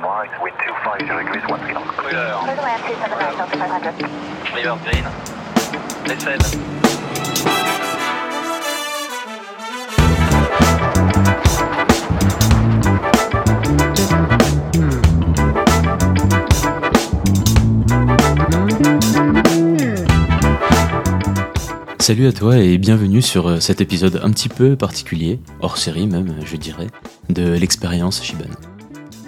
to right, wind 250 degrees, 1 feet on. Couleur. Clear the land 279 Delta 500. River Green. Décède. Salut à toi et bienvenue sur euh, cet épisode un petit peu particulier, hors série même, je dirais, de l'expérience Shiban.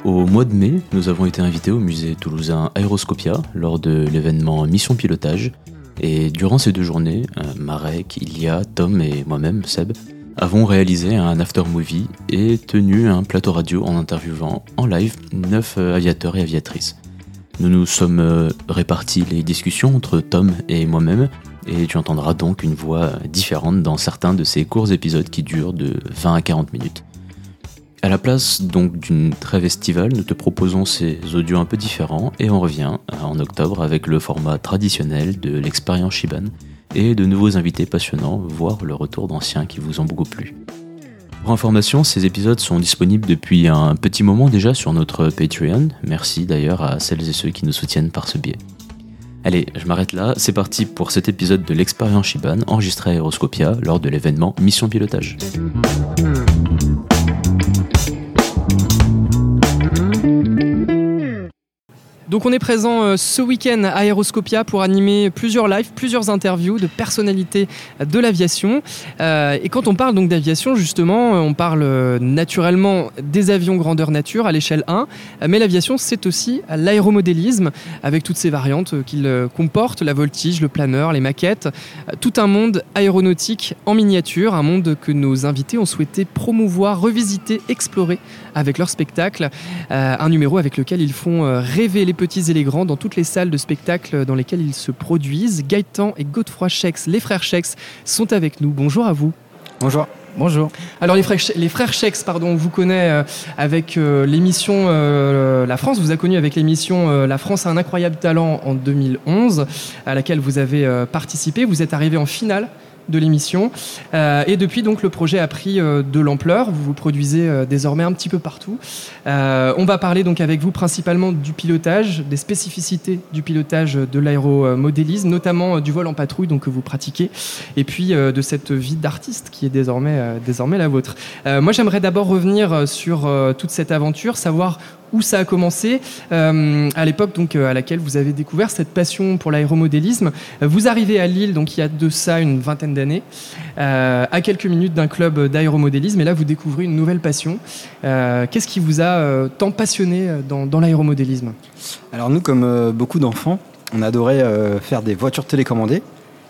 Au mois de mai, nous avons été invités au musée toulousain Aéroscopia lors de l'événement Mission Pilotage. Et durant ces deux journées, euh, Marek, Ilia, Tom et moi-même, Seb, avons réalisé un after movie et tenu un plateau radio en interviewant en live neuf euh, aviateurs et aviatrices. Nous nous sommes euh, répartis les discussions entre Tom et moi-même, et tu entendras donc une voix différente dans certains de ces courts épisodes qui durent de 20 à 40 minutes. À la place donc d'une trêve estivale, nous te proposons ces audios un peu différents et on revient euh, en octobre avec le format traditionnel de l'expérience Shiban et de nouveaux invités passionnants, voire le retour d'anciens qui vous ont beaucoup plu. Pour information, ces épisodes sont disponibles depuis un petit moment déjà sur notre Patreon. Merci d'ailleurs à celles et ceux qui nous soutiennent par ce biais. Allez, je m'arrête là, c'est parti pour cet épisode de l'expérience Shiban enregistré à Aeroscopia lors de l'événement Mission Pilotage. Donc on est présent euh, ce week-end à Aeroscopia pour animer plusieurs lives, plusieurs interviews de personnalités de l'aviation. Euh, et quand on parle donc d'aviation, justement, euh, on parle naturellement des avions grandeur nature à l'échelle 1, euh, mais l'aviation c'est aussi l'aéromodélisme avec toutes ces variantes qu'il comporte, la voltige, le planeur, les maquettes, tout un monde aéronautique en miniature, un monde que nos invités ont souhaité promouvoir, revisiter, explorer avec leur spectacle. Un numéro avec lequel ils font rêver les petits et les grands dans toutes les salles de spectacle dans lesquelles ils se produisent. Gaëtan et Godefroy Schex, les frères Schex, sont avec nous. Bonjour à vous. Bonjour. Bonjour. Alors les frères, les frères Schex, pardon, on vous connaît euh, avec euh, l'émission euh, La France, vous a connu avec l'émission euh, La France a un incroyable talent en 2011, à laquelle vous avez participé. Vous êtes arrivé en finale de l'émission. Euh, et depuis, donc, le projet a pris euh, de l'ampleur. Vous vous produisez euh, désormais un petit peu partout. On va parler donc avec vous principalement du pilotage, des spécificités du pilotage de l'aéromodélisme, notamment du vol en patrouille donc, que vous pratiquez, et puis de cette vie d'artiste qui est désormais, désormais la vôtre. Moi, j'aimerais d'abord revenir sur toute cette aventure, savoir où ça a commencé, euh, à l'époque donc euh, à laquelle vous avez découvert cette passion pour l'aéromodélisme. Vous arrivez à Lille, donc il y a de ça une vingtaine d'années, euh, à quelques minutes d'un club d'aéromodélisme, et là vous découvrez une nouvelle passion. Qu'est-ce qui vous a tant passionné dans, dans l'aéromodélisme? Alors nous, comme beaucoup d'enfants, on adorait faire des voitures télécommandées.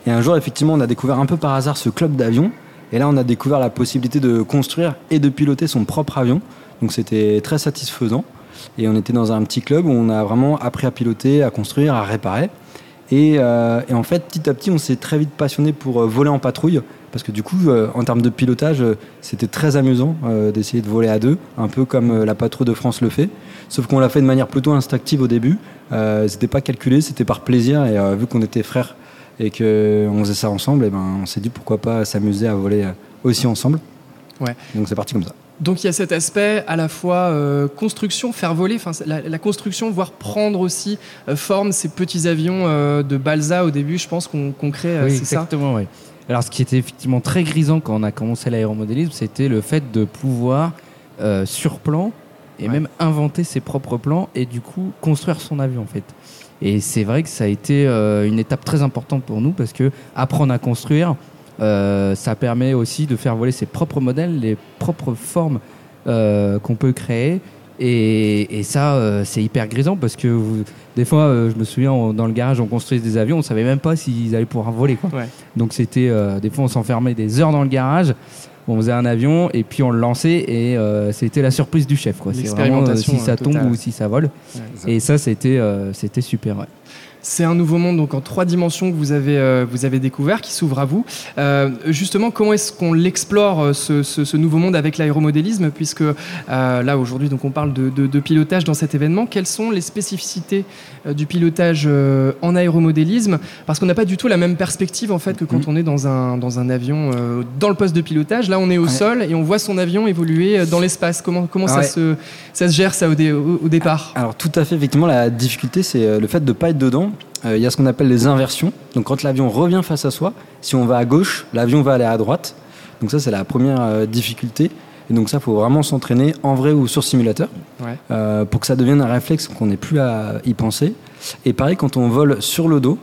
Et un jour, effectivement, on a découvert un peu par hasard ce club d'avions. Et là, on a découvert la possibilité de construire et de piloter son propre avion. Donc c'était très satisfaisant. Et on était dans un petit club où on a vraiment appris à piloter, à construire, à réparer. Et, euh, et en fait, petit à petit, on s'est très vite passionné pour euh, voler en patrouille. Parce que du coup, euh, en termes de pilotage, c'était très amusant d'essayer de voler à deux, un peu comme la patrouille de France le fait. Sauf qu'on l'a fait de manière plutôt instinctive au début. C'était pas calculé, c'était par plaisir. Et vu qu'on était frères et qu'on faisait ça ensemble, et ben, on s'est dit pourquoi pas s'amuser à voler aussi ensemble. Ouais. Donc c'est parti comme ça. Donc il y a cet aspect à la fois euh, construction, faire voler, enfin la, la construction, voire prendre aussi euh, forme ces petits avions euh, de balsa au début, je pense qu'on crée, Oui, c'est ça exactement, oui. Alors, ce qui était effectivement très grisant quand on a commencé l'aéromodélisme, c'était le fait de pouvoir, sur plan, et Ouais. même inventer ses propres plans et du coup construire son avion en fait. Et c'est vrai que ça a été une étape très importante pour nous parce que apprendre à construire, euh, ça permet aussi de faire voler ses propres modèles, les propres formes euh, qu'on peut créer. Et, et ça, euh, c'est hyper grisant parce que vous- des fois, je me souviens, on- dans le garage, on construisait des avions, on savait même pas s'ils allaient pouvoir voler. Quoi. Ouais. Donc c'était, des fois, on s'enfermait des heures dans le garage, on faisait un avion et puis on le lançait et euh, c'était la surprise du chef. Quoi. C'est vraiment euh, si ça euh, tombe ou si ça vole. Et ça, c'était, euh, c'était super. ouais. C'est un nouveau monde donc en trois dimensions que vous avez, euh, vous avez découvert, qui s'ouvre à vous. Euh, justement, comment est-ce qu'on l'explore euh, ce, ce- ce nouveau monde avec l'aéromodélisme Puisque là aujourd'hui, donc on parle de, de- de pilotage dans cet événement. Quelles sont les spécificités du pilotage en aéromodélisme? Parce qu'on n'a pas du tout la même perspective en fait que quand Mhm. on est dans un, dans un avion dans le poste de pilotage. Là, on est au Ouais. sol et on voit son avion évoluer dans l'espace. Comment, comment ça, se, ça se gère ça au, dé- au- au départ? Alors tout à fait, effectivement, la difficulté, c'est le fait de ne pas être dedans. Euh, Il y a ce qu'on appelle les inversions. Donc quand l'avion revient face à soi, si on va à gauche, l'avion va aller à droite. Donc ça, c'est la première euh, difficulté. Et donc ça, faut vraiment s'entraîner en vrai ou sur simulateur Ouais. euh, pour que ça devienne un réflexe qu'on n'ait plus à y penser. Et pareil, quand on vole sur le dos,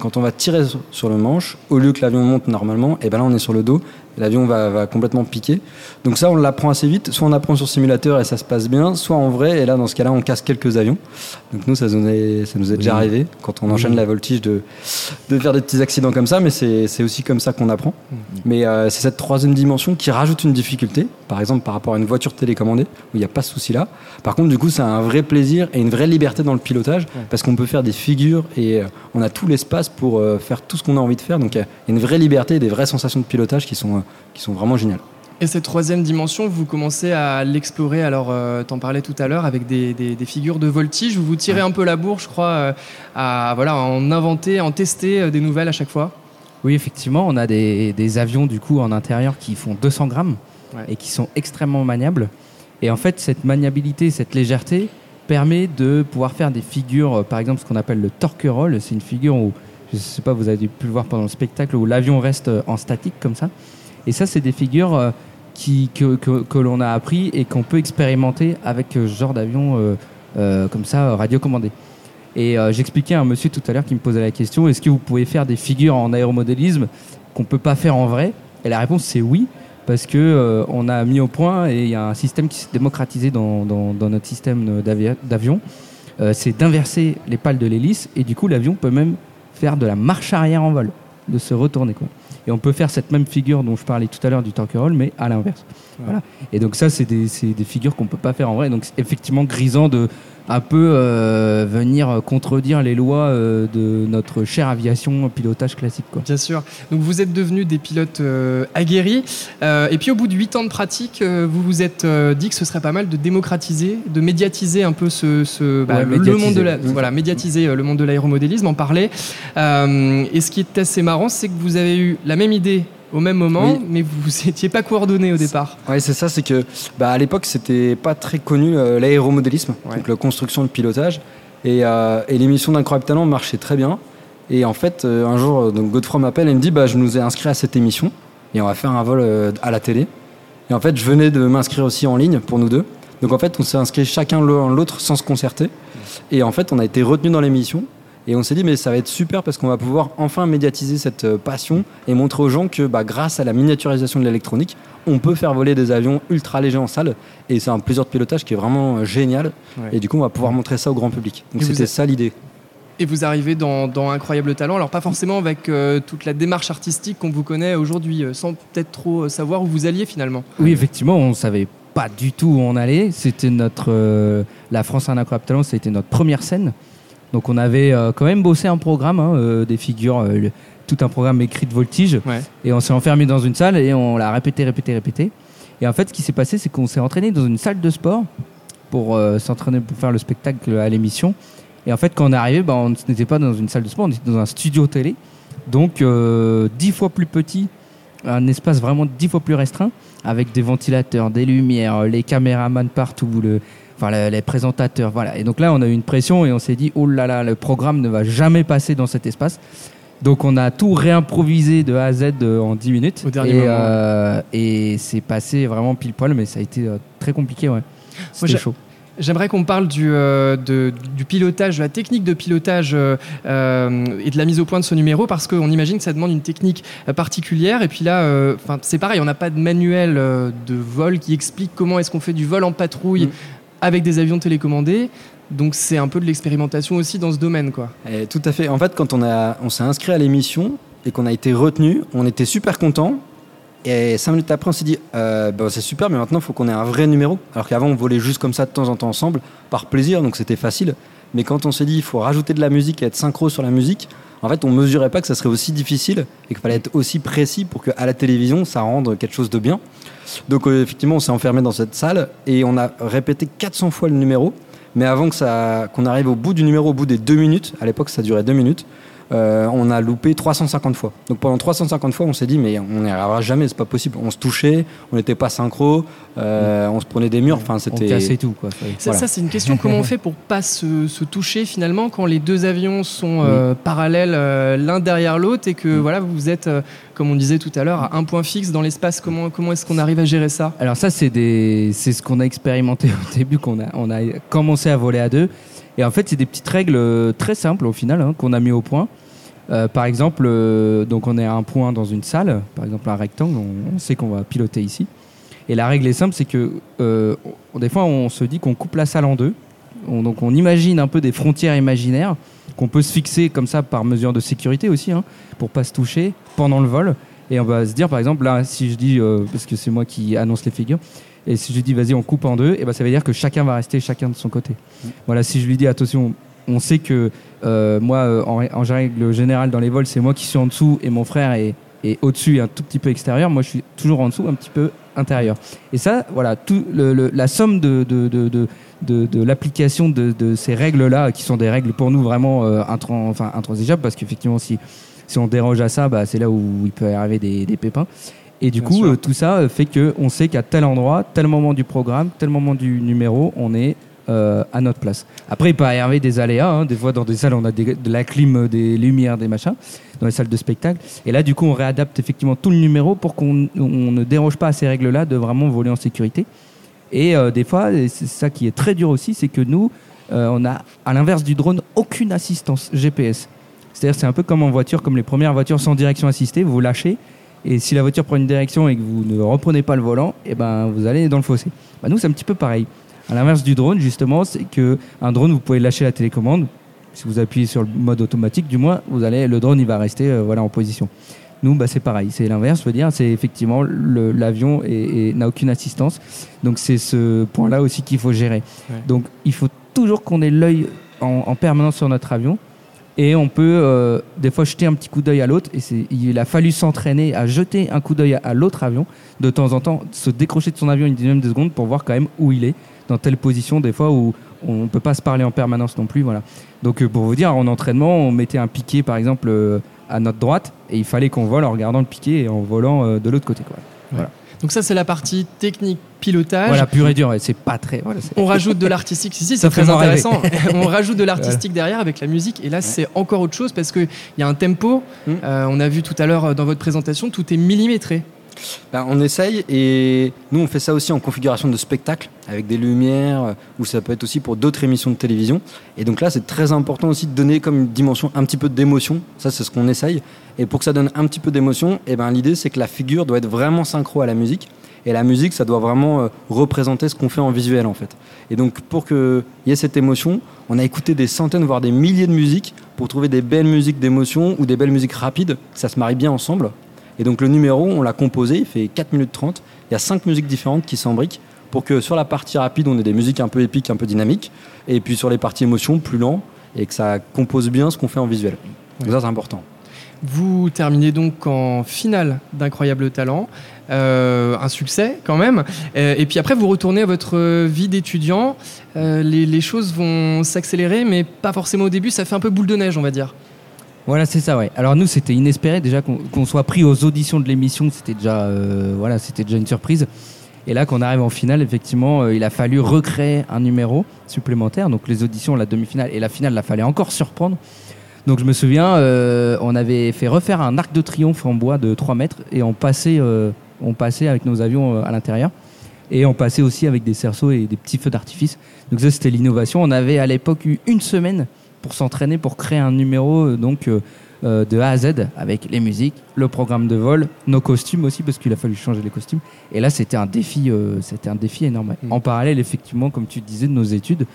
quand on va tirer sur- le manche, au lieu que l'avion monte normalement, et ben là on est sur le dos, l'avion va, va complètement piquer. Donc ça on l'apprend assez vite, soit on apprend sur simulateur et ça se passe bien, soit en vrai, et là dans ce cas-là on casse quelques avions. Donc nous ça nous est, ça nous est déjà arrivé quand on Oui. enchaîne la voltige de, de faire des petits accidents comme ça, mais c'est aussi comme ça qu'on apprend. Mais euh, c'est cette troisième dimension qui rajoute une difficulté, par exemple par rapport à une voiture télécommandée, où il n'y a pas ce souci-là. Par contre, du coup, c'est un vrai plaisir et une vraie liberté dans le pilotage, parce qu'on peut faire des figures et euh, on a tout l'espace pour euh, faire tout ce qu'on a envie de faire. Donc il y a une vraie liberté et des vraies sensations de pilotage qui sont, qui sont vraiment géniales. Et cette troisième dimension, vous commencez à l'explorer. Alors, euh, t'en parlais tout à l'heure avec des, des- des figures de voltige. Vous vous tirez un peu la bourre, je crois, euh, à voilà, en inventer, en tester euh, des nouvelles à chaque fois. Oui, effectivement, on a des, des avions du coup en intérieur qui font 200 grammes Ouais. et qui sont extrêmement maniables. Et en fait, cette maniabilité, cette légèreté permet de pouvoir faire des figures, euh, par exemple ce qu'on appelle le torque-roll. C'est une figure où, je ne sais pas, vous avez pu le voir pendant le spectacle, où l'avion reste en statique comme ça. Et ça, c'est des figures euh, que, l'on a appris et qu'on peut expérimenter avec euh, ce genre d'avion euh, comme ça, radiocommandé. Et j'expliquais à un monsieur tout à l'heure qui me posait la question est-ce que vous pouvez faire des figures en aéromodélisme qu'on peut pas faire en vrai? Et la réponse c'est oui, parce que euh, on a mis au point et il y a un système qui s'est démocratisé dans, notre système d'avion. C'est d'inverser les pales de l'hélice et du coup l'avion peut même faire de la marche arrière en vol, de se retourner. Et on peut faire cette même figure dont je parlais tout à l'heure du roll, mais à l'inverse. Voilà. Et donc ça, c'est des, des figures qu'on peut pas faire en vrai. Donc c'est effectivement grisant de un peu euh, venir contredire les lois euh, de notre chère aviation pilotage classique. Quoi. Bien sûr. Donc, vous êtes devenus des pilotes euh, aguerris. Et puis, au bout de 8 ans de pratique, vous vous êtes dit que ce serait pas mal de démocratiser, de médiatiser un peu ce, ce- bah, Ouais, le, médiatiser. monde de la, Mmh. voilà, médiatiser euh, le monde de l'aéromodélisme, en parler. Et ce qui est assez marrant, c'est que vous avez eu la même idée au même moment, Oui. mais vous n'étiez pas coordonnés au départ. Ouais, c'est ça, c'est que bah, à l'époque, c'était pas très connu euh, l'aéromodélisme, Ouais. donc la construction, le pilotage. Et, euh, et l'émission d'Incroyable Talent marchait très bien. Et en fait, euh, un jour, donc Godefroy m'appelle et me dit bah, Je nous ai inscrit à cette émission et on va faire un vol à la télé. Et en fait, je venais de m'inscrire aussi en ligne pour nous deux. Donc en fait, on s'est inscrit chacun l'un l'autre sans se concerter. Et en fait, on a été retenus dans l'émission. Et on s'est dit, mais ça va être super parce qu'on va pouvoir enfin médiatiser cette euh, passion et montrer aux gens que bah, grâce à la miniaturisation de l'électronique, on peut faire voler des avions ultra légers en salle. Et c'est un plaisir de pilotage qui est vraiment euh, génial. Ouais. Et du coup, on va pouvoir montrer ça au grand public. Donc c'était êtes- ça l'idée. Et vous arrivez dans, dans Incroyable Talent, alors pas forcément avec euh, toute la démarche artistique qu'on vous connaît aujourd'hui, sans peut-être trop savoir où vous alliez finalement. Oui, effectivement, on savait pas du tout où on allait. C'était notre euh, la France a un incroyable talent, c'était notre première scène. Donc on avait euh, quand même bossé un programme, hein, euh, des figures, euh, le- tout un programme écrit de voltige. Ouais. Et on s'est enfermé dans une salle et on l'a répété, répété, répété. Et en fait, ce qui s'est passé, c'est qu'on s'est entraîné dans une salle de sport pour euh, s'entraîner pour faire le spectacle à l'émission. Et en fait, quand on est arrivé, bah, on n'était pas dans une salle de sport, on était dans un studio télé. Donc, euh, dix fois plus petit, un espace vraiment dix fois plus restreint, avec des ventilateurs, des lumières, les caméramans partout, le, enfin, le- les présentateurs. Voilà. Et donc là, on a eu une pression et on s'est dit, oh là là, le programme ne va jamais passer dans cet espace. Donc on a tout réimprovisé de A à Z euh, en 10 minutes. Au dernier et, moment. euh, et c'est passé vraiment pile poil, mais ça a été euh, très compliqué. Ouais. C'était chaud. J'aimerais qu'on parle du, euh, de- du pilotage, de la technique de pilotage euh, et de la mise au point de ce numéro, parce qu'on imagine que ça demande une technique particulière. Et puis là, euh, c'est pareil, on n'a pas de manuel de vol qui explique comment est-ce qu'on fait du vol en patrouille Mm. Avec des avions télécommandés. Donc c'est un peu de l'expérimentation aussi dans ce domaine, quoi. Et tout à fait. En fait, quand on, a, on s'est inscrit à l'émission et qu'on a été retenu, on était super content. Et cinq minutes après, on s'est dit, bah, c'est super, mais maintenant, il faut qu'on ait un vrai numéro. Alors qu'avant, on volait juste comme ça de temps en temps ensemble, par plaisir, donc c'était facile. Mais quand on s'est dit il faut rajouter de la musique et être synchro sur la musique, en fait, on mesurait pas que ça serait aussi difficile et qu'il fallait être aussi précis pour qu'à la télévision, ça rende quelque chose de bien. Donc, euh, effectivement, on s'est enfermé dans cette salle et on a répété 400 fois le numéro. Mais avant que ça, qu'on arrive au bout du numéro, au bout des deux minutes, à l'époque, ça durait deux minutes, euh, on a loupé 350 fois. Donc pendant 350 fois, on s'est dit, mais on n'y arrivera jamais, c'est pas possible. On se touchait, on n'était pas synchro, euh, on se prenait des murs, enfin On c'était. cassait tout, quoi. Ça, Voilà. ça, c'est une question. Comment on fait pour pas se, se toucher finalement quand les deux avions sont euh, parallèles euh, l'un derrière l'autre et que voilà vous êtes, euh, comme on disait tout à l'heure, à un point fixe dans l'espace? Comment comment est-ce qu'on arrive à gérer ça? Alors ça, c'est des, c'est ce qu'on a expérimenté au début, qu'on a, on a commencé à voler à deux. Et en fait, c'est des petites règles euh, très simples au final hein, qu'on a mis au point. Euh, par exemple, euh, donc on est à un point dans une salle, par exemple un rectangle, on, sait qu'on va piloter ici. Et la règle est simple, c'est que des fois on se dit qu'on coupe la salle en deux. On- donc on imagine un peu des frontières imaginaires qu'on peut se fixer comme ça par mesure de sécurité aussi, hein, pour pas se toucher pendant le vol. Et on va se dire par exemple là, si je dis parce que c'est moi qui annonce les figures, et si je dis vas-y on coupe en deux, et ben ça veut dire que chacun va rester chacun de son côté. Voilà, si je lui dis attention, on sait que euh, moi euh, en, en règle générale dans les vols c'est moi qui suis en dessous et mon frère est, est au-dessus et un tout petit peu extérieur. Moi je suis toujours en dessous, un petit peu intérieur. Et ça, voilà, tout le- le- la somme de, de, de, de, l'application de, ces règles-là, qui sont des règles pour nous vraiment euh, intran- enfin, intransigeables, parce qu'effectivement, si, si on déroge à ça, bah, c'est là où il peut arriver des, des pépins. Et du Bien coup, euh, tout ça euh, fait qu'on sait qu'à tel endroit, tel moment du programme, tel moment du numéro, on est euh, à notre place. Après, il peut arriver des aléas. hein. Des fois, dans des salles, on a des- de la clim, des lumières, des machins, dans les salles de spectacle. Et là, du coup, on réadapte effectivement tout le numéro pour qu'on on ne déroge pas à ces règles-là de vraiment voler en sécurité. Et euh, des fois, c'est ça qui est très dur aussi, c'est que nous, on a, à l'inverse du drone, aucune assistance GPS. C'est-à-dire, c'est un peu comme en voiture, comme les premières voitures sans direction assistée, vous lâchez, et si la voiture prend une direction et que vous ne reprenez pas le volant, et ben, vous allez dans le fossé. Bah, nous, c'est un petit peu pareil. À l'inverse du drone, justement, c'est que un drone, vous pouvez lâcher la télécommande. Si vous appuyez sur le mode automatique, du moins, vous allez, le drone, il va rester euh, voilà, en position. Nous, bah, c'est pareil. C'est l'inverse, je veux dire. C'est effectivement l'avion et- et n'a aucune assistance. Donc, c'est ce point-là aussi qu'il faut gérer. Ouais. Donc, il faut toujours qu'on ait l'œil en, en permanence sur notre avion. Et on peut euh, des fois jeter un petit coup d'œil à l'autre. Et il a fallu s'entraîner à jeter un coup d'œil à, l'autre avion. De temps en temps, se décrocher de son avion une dizaine de secondes pour voir quand même où il est, dans telle position, des fois où on ne peut pas se parler en permanence non plus. Voilà. Donc euh, pour vous dire, en entraînement, on mettait un piquet par exemple euh, à notre droite et il fallait qu'on vole en regardant le piquet et en volant de l'autre côté. Quoi. Donc ça c'est la partie technique pilotage. Voilà, pur et dur, ouais, c'est pas très. Voilà, On rajoute de l'artistique, si, si, c'est très intéressant. On rajoute de l'artistique derrière avec la musique, et là c'est encore autre chose parce qu'il y a un tempo. Mm. Euh, on a vu tout à l'heure euh, dans votre présentation, tout est millimétré. Ben, on essaye et nous on fait ça aussi en configuration de spectacle avec des lumières euh, ou ça peut être aussi pour d'autres émissions de télévision. Et donc là c'est très important aussi de donner comme une dimension un petit peu d'émotion. Ça c'est ce qu'on essaye. Et pour que ça donne un petit peu d'émotion, et ben l'idée c'est que la figure doit être vraiment synchro à la musique. Et la musique ça doit vraiment euh, représenter ce qu'on fait en visuel en fait. Et donc pour qu'il y ait cette émotion, on a écouté des centaines voire des milliers de musiques pour trouver des belles musiques d'émotion ou des belles musiques rapides. que Ça se marie bien ensemble. Et donc le numéro, on l'a composé, il fait 4 minutes 30. Il y a 5 musiques différentes qui s'embriquent pour que sur la partie rapide, on ait des musiques un peu épiques, un peu dynamiques. Et puis sur les parties émotion, plus lent. Et que ça compose bien ce qu'on fait en visuel. Donc ça, c'est important. Vous terminez donc en finale d'Incroyable Talent. Euh, un succès quand même. Euh, et puis après, vous retournez à votre vie d'étudiant. Euh, les, les choses vont s'accélérer, mais pas forcément au début. Ça fait un peu boule de neige, on va dire. Voilà, c'est ça, ouais. Alors nous, c'était inespéré déjà qu'on soit pris aux auditions de l'émission, c'était déjà, euh, voilà, c'était déjà une surprise. Et là, qu'on arrive en finale, effectivement, euh, il a fallu recréer un numéro supplémentaire. Donc les auditions, la demi-finale et la finale, il fallait encore surprendre. Donc je me souviens, euh, on avait fait refaire un arc de triomphe en bois de 3 mètres et on passait, on passait avec nos avions à l'intérieur. Et on passait aussi avec des cerceaux et des petits feux d'artifice. Donc ça, c'était l'innovation. On avait à l'époque eu une semaine pour s'entraîner, pour créer un numéro euh, donc euh, euh, de A à Z avec les musiques, le programme de vol, nos costumes aussi parce qu'il a fallu changer les costumes. Et là, c'était un défi, euh, c'était un défi énorme. Mm. En parallèle, effectivement, comme tu disais, de nos études.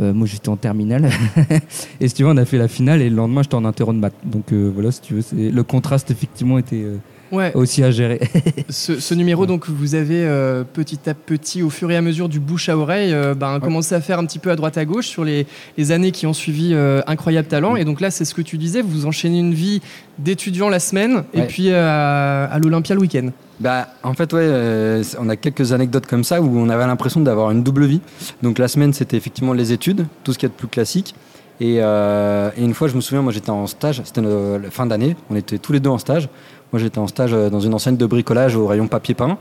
euh, moi, j'étais en terminale. et si tu veux, on a fait la finale et le lendemain, j'étais en interro de maths. Donc voilà, si tu veux, le contraste effectivement était Ouais. aussi à gérer. Ce, ce numéro, donc, vous avez euh, petit à petit, au fur et à mesure du bouche à oreille, euh, ben, commencé à faire un petit peu à droite à gauche sur les, les années qui ont suivi euh, Incroyable Talent. Et donc là, c'est ce que tu disais, vous enchaînez une vie d'étudiant la semaine et Ouais. puis euh, à l'Olympia le week-end. Bah, en fait, ouais, euh, on a quelques anecdotes comme ça où on avait l'impression d'avoir une double vie. Donc la semaine, c'était effectivement les études, tout ce qu'il y a de plus classique. Et, euh, et une fois, je me souviens, moi j'étais en stage, c'était la fin d'année, on était tous les deux en stage. Moi j'étais en stage euh, dans une enseigne de bricolage au rayon papier peint.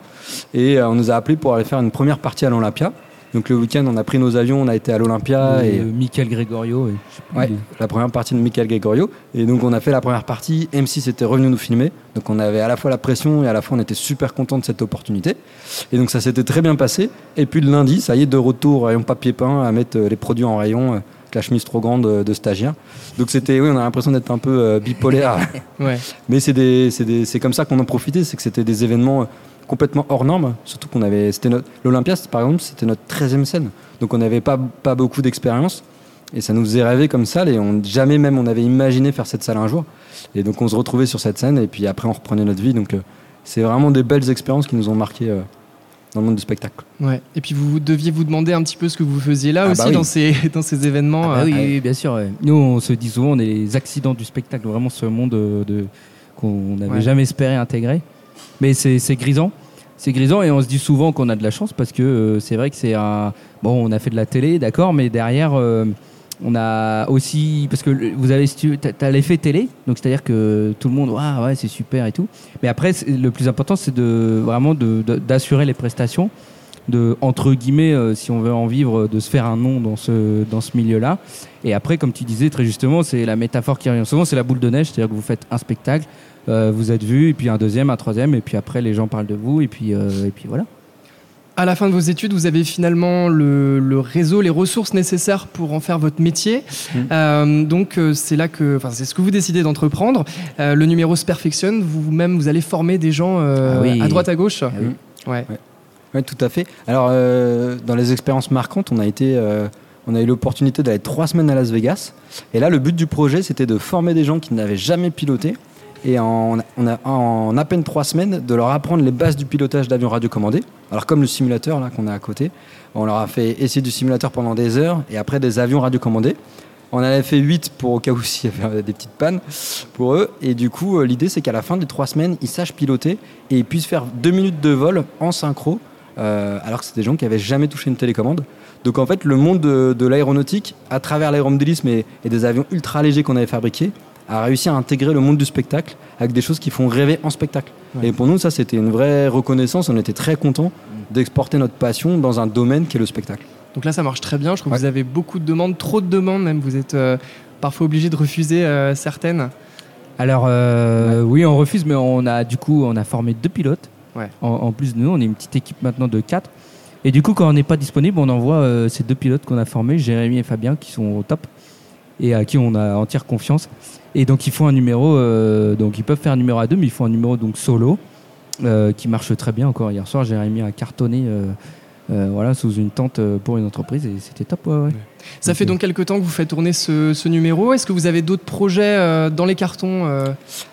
Et euh, on nous a appelés pour aller faire une première partie à l'Olympia. Donc le week-end, on a pris nos avions, on a été à l'Olympia. Euh, et Michael Gregorio. et Ouais, la première partie de Michael Gregorio. Et donc on a fait la première partie, M6 était revenu nous filmer. Donc on avait à la fois la pression et à la fois on était super content de cette opportunité. Et donc ça s'était très bien passé. Et puis le lundi, ça y est, de retour, rayon papier peint, à mettre euh, les produits en rayon, euh, la chemise trop grande euh, de stagiaire. Donc c'était, oui, on a l'impression d'être un peu euh, bipolaire. Ouais. Mais c'est des- c'est des- c'est comme ça qu'on en profitait, c'est que c'était des événements euh, complètement hors normes. Surtout qu'on avait, c'était notre- l'Olympia, par exemple, c'était notre 13e scène. Donc on n'avait pas, pas beaucoup d'expérience. Et ça nous faisait rêver comme salle. Et on, jamais même on avait imaginé faire cette salle un jour. Et donc on se retrouvait sur cette scène. Et puis après, on reprenait notre vie. Donc euh, c'est vraiment des belles expériences qui nous ont marqué euh, dans le monde du spectacle. Ouais. Et puis vous deviez vous demander un petit peu ce que vous faisiez là Ah aussi bah oui. dans, ces, dans ces événements. Ah bah euh, oui, oui, bien sûr. ouais. Nous, on se dit souvent, on est les accidents du spectacle, vraiment ce monde de, de- qu'on n'avait Ouais. jamais espéré intégrer. Mais c'est c'est grisant. C'est grisant et on se dit souvent qu'on a de la chance parce que euh, c'est vrai que c'est un. Bon, on a fait de la télé, d'accord, mais derrière, euh, on a aussi. Parce que vous avez. t'as l'effet télé, donc c'est-à-dire que tout le monde, ah ouais, c'est super et tout. Mais après, c'est- le plus important, c'est de vraiment d'assurer les prestations de entre guillemets euh, si on veut en vivre de se faire un nom dans ce dans ce milieu-là et après comme tu disais très justement c'est la métaphore qui revient souvent c'est la boule de neige c'est-à-dire que vous faites un spectacle euh, vous êtes vu et puis un deuxième un troisième et puis après les gens parlent de vous et puis euh, et puis voilà À la fin de vos études, vous avez finalement le, le réseau, les ressources nécessaires pour en faire votre métier. Mm. Euh, donc euh, c'est là que, enfin c'est ce que vous décidez d'entreprendre. Euh, le numéro se perfectionne. Vous-même, vous allez former des gens euh, Ah oui. à droite à gauche. Ah oui. Ouais. Oui, tout à fait. Alors, dans les expériences marquantes, on a été, on a eu l'opportunité d'aller trois semaines à Las Vegas. Et là, le but du projet, c'était de former des gens qui n'avaient jamais piloté. Et en, on a, en à peine trois semaines, de leur apprendre les bases du pilotage d'avions radiocommandés. Alors, comme le simulateur là qu'on a à côté, on leur a fait essayer du simulateur pendant des heures et après des avions radiocommandés. On en avait fait 8 pour au cas où s'il y avait des petites pannes pour eux. Et du coup, euh, l'idée, c'est qu'à la fin des trois semaines, ils sachent piloter et ils puissent faire deux minutes de vol en synchro, euh, alors que c'est des gens qui avaient jamais touché une télécommande. Donc en fait, le monde de, de l'aéronautique, à travers l'aéromodélisme et, et des avions ultra légers qu'on avait fabriqués, a réussi à intégrer le monde du spectacle avec des choses qui font rêver en spectacle. Ouais. Et pour nous, ça, c'était une vraie reconnaissance. On était très contents d'exporter notre passion dans un domaine qui est le spectacle. Donc là, ça marche très bien. Je trouve que vous avez beaucoup de demandes, trop de demandes même. Vous êtes euh, parfois obligé de refuser euh, certaines. alors euh, oui on refuse mais on a du coup on a formé deux pilotes Ouais. en, en plus de nous on est une petite équipe maintenant de quatre et du coup quand on n'est pas disponible on envoie euh, ces deux pilotes qu'on a formés Jérémy et Fabien qui sont au top et à qui on a entière confiance et donc ils font un numéro euh, donc ils peuvent faire un numéro à deux mais ils font un numéro donc solo euh, qui marche très bien encore hier soir Jérémy a cartonné euh, euh, voilà sous une tente pour une entreprise et c'était top ouais, ouais. Ça fait donc quelques temps que vous faites tourner ce, ce numéro. Est-ce que vous avez d'autres projets euh, dans les cartons euh?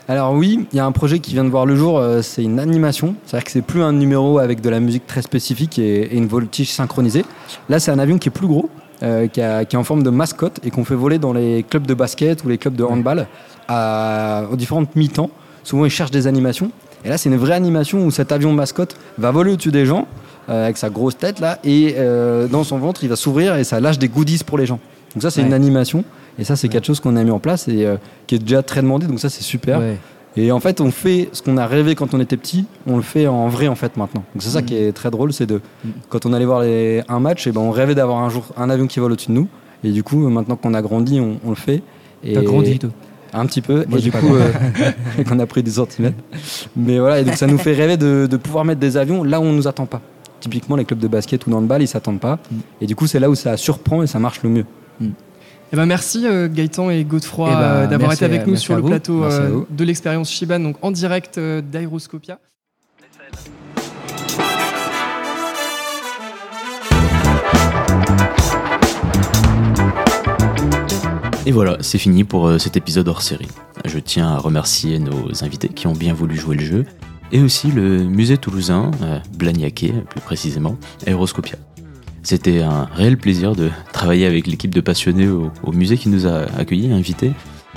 Alors oui, il y a un projet qui vient de voir le jour, euh, c'est une animation. C'est-à-dire que c'est plus un numéro avec de la musique très spécifique et, et une voltige synchronisée. Là, c'est un avion qui est plus gros, euh, qui, a- qui est en forme de mascotte et qu'on fait voler dans les clubs de basket ou les clubs de handball à, aux différentes mi-temps. Souvent, ils cherchent des animations. Et là, c'est une vraie animation où cet avion mascotte va voler au-dessus des gens euh, avec sa grosse tête là et euh, dans son ventre, il va s'ouvrir et ça lâche des goodies pour les gens. Donc ça, c'est Ouais. une animation. Et ça, c'est quelque chose qu'on a mis en place et qui est déjà très demandé. Donc ça, c'est super. Ouais. Et en fait, on fait ce qu'on a rêvé quand on était petit, on le fait en vrai en fait maintenant. Donc c'est ça qui est très drôle, c'est de Mm. quand on allait voir les- un match, et ben on rêvait d'avoir un jour un avion qui vole au-dessus de nous. Et du coup, maintenant qu'on a grandi, on, on le fait. Et t'as grandi toi? Un petit peu. Moi, et du coup, euh, qu'on a pris des centimètres. Mais voilà, et donc ça nous fait rêver de, de pouvoir mettre des avions là où on nous attend pas. Typiquement, les clubs de basket ou dans le bal, ils s'attendent pas. Mm. Et du coup, c'est là où ça surprend et ça marche le mieux. Eh ben merci euh, Gaëtan et Godefroy Eh ben, euh, d'avoir été avec à- nous sur le plateau euh, de l'expérience Shiban, donc en direct euh, d'Aeroscopia. Et voilà, c'est fini pour cet épisode hors série. Je tiens à remercier nos invités qui ont bien voulu jouer le jeu, et aussi le musée toulousain, Blagnaquet plus précisément, Aéroscopia. C'était un réel plaisir de travailler avec l'équipe de passionnés au, musée qui nous a accueillis invités,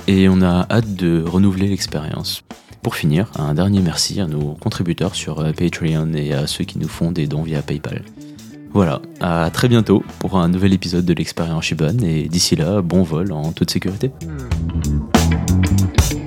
et on a hâte de renouveler l'expérience. Pour finir, un dernier merci à nos contributeurs sur euh, Patreon et à ceux qui nous font des dons via PayPal. Voilà, à très bientôt pour un nouvel épisode de l'expérience Shiban et d'ici là, bon vol en toute sécurité. Hmm.